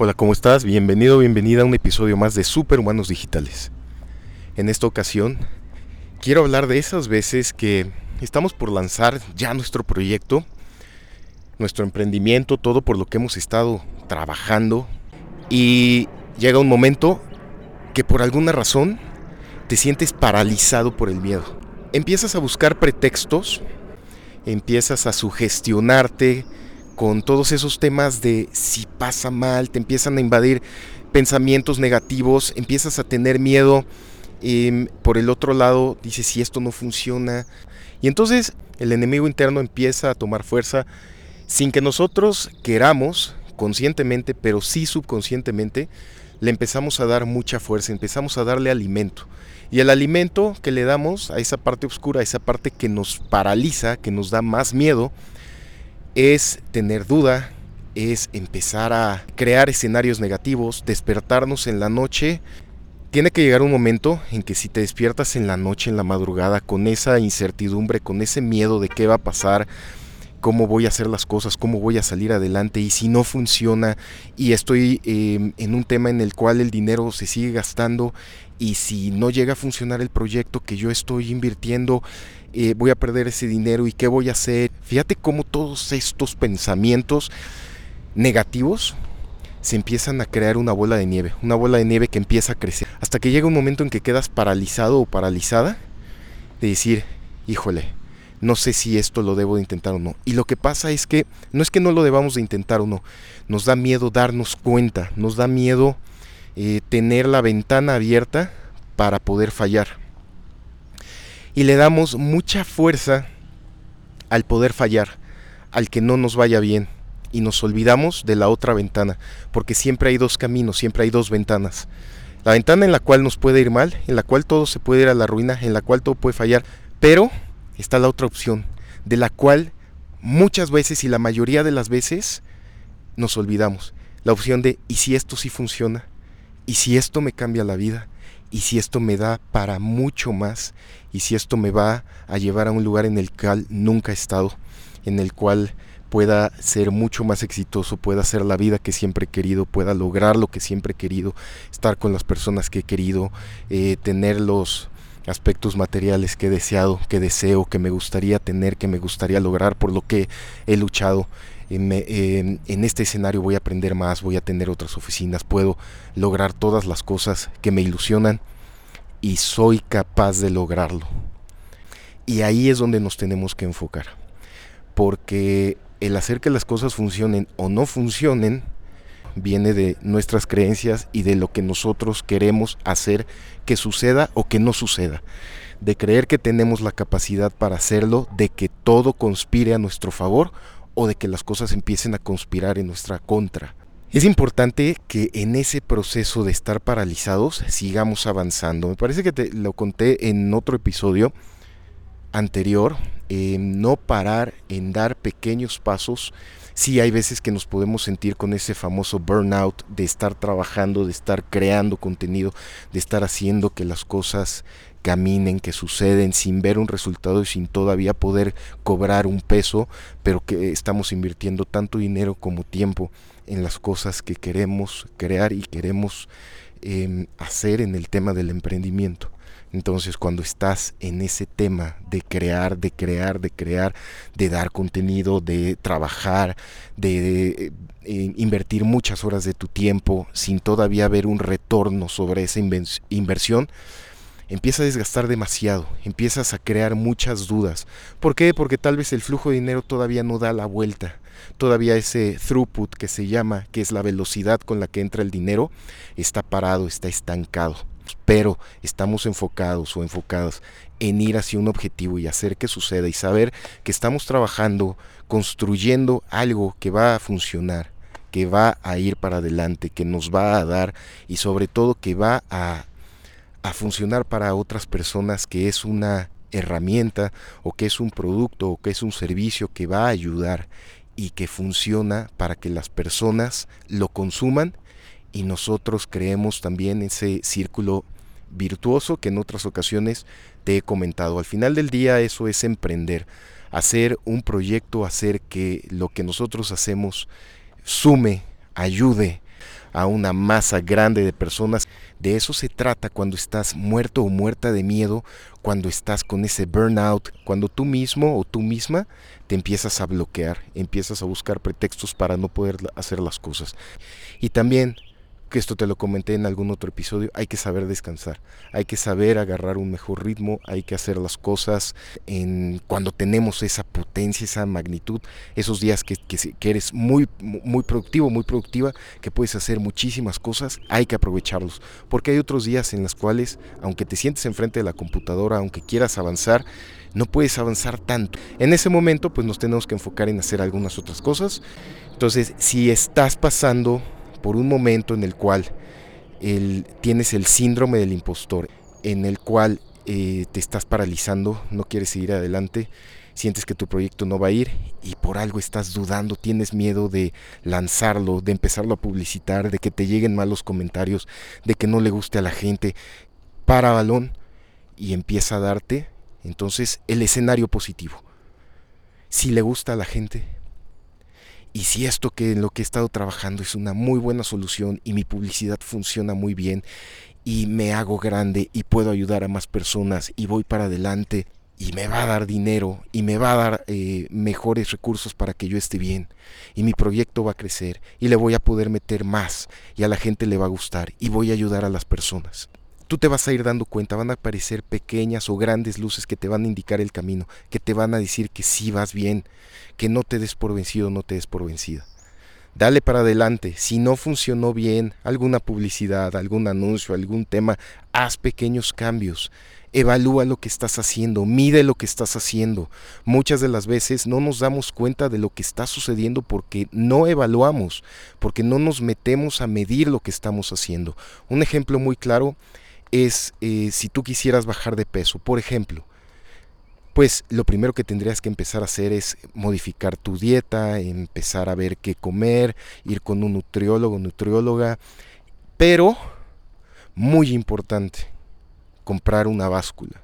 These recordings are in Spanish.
Hola, ¿cómo estás? Bienvenido, bienvenida a un episodio más de Superhumanos Digitales. En esta ocasión quiero hablar de esas veces que estamos por lanzar ya nuestro proyecto, nuestro emprendimiento, todo por lo que hemos estado trabajando y llega un momento que por alguna razón te sientes paralizado por el miedo. Empiezas a buscar pretextos, empiezas a sugestionarte, con todos esos temas de si pasa mal, te empiezan a invadir pensamientos negativos, empiezas a tener miedo. Em, por el otro lado, dices si esto no funciona. Y entonces el enemigo interno empieza a tomar fuerza sin que nosotros queramos conscientemente, pero sí subconscientemente, le empezamos a dar mucha fuerza, empezamos a darle alimento. Y el alimento que le damos a esa parte oscura, a esa parte que nos paraliza, que nos da más miedo, es tener duda, es empezar a crear escenarios negativos, despertarnos en la noche. Tiene que llegar un momento en que si te despiertas en la noche, en la madrugada, con esa incertidumbre, con ese miedo de qué va a pasar, cómo voy a hacer las cosas, cómo voy a salir adelante y si no funciona y estoy em, en un tema en el cual el dinero se sigue gastando y si no llega a funcionar el proyecto que yo estoy invirtiendo, eh, voy a perder ese dinero y qué voy a hacer. Fíjate cómo todos estos pensamientos negativos se empiezan a crear una bola de nieve, una bola de nieve que empieza a crecer, hasta que llega un momento en que quedas paralizado o paralizada de decir, híjole, no sé si esto lo debo de intentar o no. Y lo que pasa es que no es que no lo debamos de intentar o no, nos da miedo darnos cuenta, nos da miedo eh, tener la ventana abierta para poder fallar y le damos mucha fuerza al poder fallar, al que no nos vaya bien y nos olvidamos de la otra ventana, porque siempre hay dos caminos, siempre hay dos ventanas. La ventana en la cual nos puede ir mal, en la cual todo se puede ir a la ruina, en la cual todo puede fallar, pero está la otra opción, de la cual muchas veces y la mayoría de las veces nos olvidamos. La opción de, ¿y si esto sí funciona? ¿Y si esto me cambia la vida? Y si esto me da para mucho más y si esto me va a llevar a un lugar en el cual nunca he estado, en el cual pueda ser mucho más exitoso, pueda hacer la vida que siempre he querido, pueda lograr lo que siempre he querido, estar con las personas que he querido, eh, tener los aspectos materiales que he deseado, que deseo, que me gustaría tener, que me gustaría lograr, por lo que he luchado. En este escenario voy a aprender más, voy a tener otras oficinas, puedo lograr todas las cosas que me ilusionan y soy capaz de lograrlo. Y ahí es donde nos tenemos que enfocar. Porque el hacer que las cosas funcionen o no funcionen viene de nuestras creencias y de lo que nosotros queremos hacer que suceda o que no suceda. De creer que tenemos la capacidad para hacerlo, de que todo conspire a nuestro favor o de que las cosas empiecen a conspirar en nuestra contra. Es importante que en ese proceso de estar paralizados sigamos avanzando. Me parece que te lo conté en otro episodio anterior, no parar en dar pequeños pasos. Sí hay veces que nos podemos sentir con ese famoso burnout de estar trabajando, de estar creando contenido, de estar haciendo que las cosas caminen, que suceden sin ver un resultado y sin todavía poder cobrar un peso, pero que estamos invirtiendo tanto dinero como tiempo en las cosas que queremos crear y queremos em, hacer en el tema del emprendimiento. Entonces cuando estás en ese tema de crear, de crear, de crear, de dar contenido, de trabajar, de, eh, invertir muchas horas de tu tiempo sin todavía ver un retorno sobre esa inversión, empieza a desgastar demasiado, empiezas a crear muchas dudas. ¿Por qué? Porque tal vez el flujo de dinero todavía no da la vuelta. Todavía ese throughput que se llama, que es la velocidad con la que entra el dinero, está parado, está estancado. Pero estamos enfocados o enfocadas en ir hacia un objetivo y hacer que suceda y saber que estamos trabajando, construyendo algo que va a funcionar, que va a ir para adelante, que nos va a dar y sobre todo que va a a funcionar para otras personas, que es una herramienta o que es un producto o que es un servicio que va a ayudar y que funciona para que las personas lo consuman y nosotros creemos también ese círculo virtuoso que en otras ocasiones te he comentado. Al final del día eso es emprender, hacer un proyecto, hacer que lo que nosotros hacemos sume, ayude a una masa grande de personas. De eso se trata cuando estás muerto o muerta de miedo, cuando estás con ese burnout, cuando tú mismo o tú misma te empiezas a bloquear, empiezas a buscar pretextos para no poder hacer las cosas. Y también que esto te lo comenté en algún otro episodio, hay que saber descansar, hay que saber agarrar un mejor ritmo, hay que hacer las cosas en cuando tenemos esa potencia, esa magnitud, esos días que, que, eres muy, muy productivo, muy productiva, que puedes hacer muchísimas cosas, hay que aprovecharlos, porque hay otros días en los cuales, aunque te sientes enfrente de la computadora, aunque quieras avanzar, no puedes avanzar tanto. En ese momento, pues nos tenemos que enfocar en hacer algunas otras cosas. Entonces, si estás pasando por un momento en el cual tienes el síndrome del impostor, en el cual eh, te estás paralizando, no quieres seguir adelante, sientes que tu proyecto no va a ir y por algo estás dudando, tienes miedo de lanzarlo, de empezarlo a publicitar, de que te lleguen malos comentarios, de que no le guste a la gente, para balón y empieza a darte entonces el escenario positivo. Si le gusta a la gente, y si esto que en lo que he estado trabajando es una muy buena solución y mi publicidad funciona muy bien y me hago grande y puedo ayudar a más personas y voy para adelante y me va a dar dinero y me va a dar eh, mejores recursos para que yo esté bien y mi proyecto va a crecer y le voy a poder meter más y a la gente le va a gustar y voy a ayudar a las personas tú te vas a ir dando cuenta, van a aparecer pequeñas o grandes luces que te van a indicar el camino, que te van a decir que sí vas bien, que no te des por vencido, no te des por vencida. Dale para adelante, si no funcionó bien alguna publicidad, algún anuncio, algún tema, haz pequeños cambios. Evalúa lo que estás haciendo, mide lo que estás haciendo. Muchas de las veces no nos damos cuenta de lo que está sucediendo porque no evaluamos, porque no nos metemos a medir lo que estamos haciendo. Un ejemplo muy claro es eh, si tú quisieras bajar de peso, por ejemplo, pues lo primero que tendrías que empezar a hacer es modificar tu dieta, empezar a ver qué comer, ir con un nutriólogo, nutrióloga, pero muy importante, comprar una báscula.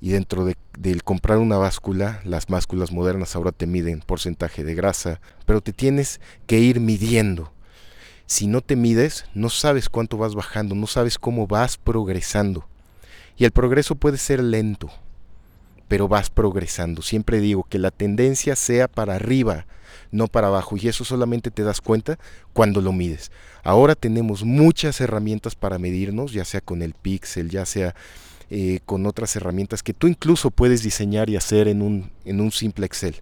Y dentro de, del comprar una báscula, las básculas modernas ahora te miden porcentaje de grasa, pero te tienes que ir midiendo si no te mides, no sabes cuánto vas bajando, no sabes cómo vas progresando. Y el progreso puede ser lento, pero vas progresando. Siempre digo que la tendencia sea para arriba, no para abajo. Y eso solamente te das cuenta cuando lo mides. Ahora tenemos muchas herramientas para medirnos, ya sea con el Pixel, ya sea eh, con otras herramientas que tú incluso puedes diseñar y hacer en un, en un simple Excel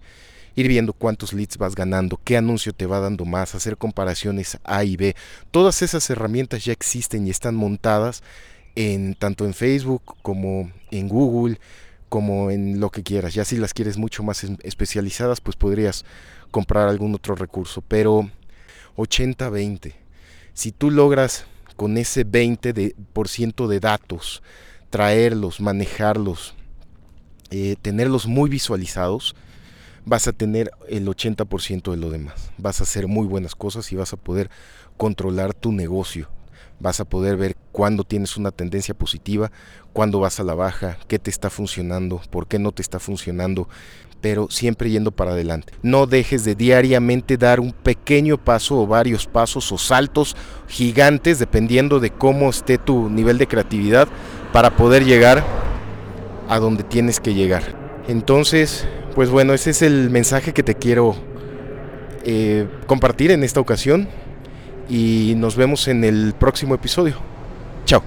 ir viendo cuántos leads vas ganando, qué anuncio te va dando más, hacer comparaciones A y B. Todas esas herramientas ya existen y están montadas en tanto en Facebook como en Google, como en lo que quieras. Ya si las quieres mucho más especializadas, pues podrías comprar algún otro recurso, pero 80-20. Si tú logras con ese 20% de, por ciento de datos traerlos, manejarlos, eh, tenerlos muy visualizados, vas a tener el 80% de lo demás. Vas a hacer muy buenas cosas y vas a poder controlar tu negocio. Vas a poder ver cuándo tienes una tendencia positiva, cuándo vas a la baja, qué te está funcionando, por qué no te está funcionando, pero siempre yendo para adelante. No dejes de diariamente dar un pequeño paso o varios pasos o saltos gigantes dependiendo de cómo esté tu nivel de creatividad para poder llegar a donde tienes que llegar. Entonces, pues bueno, ese es el mensaje que te quiero eh, compartir en esta ocasión y nos vemos en el próximo episodio. Chao.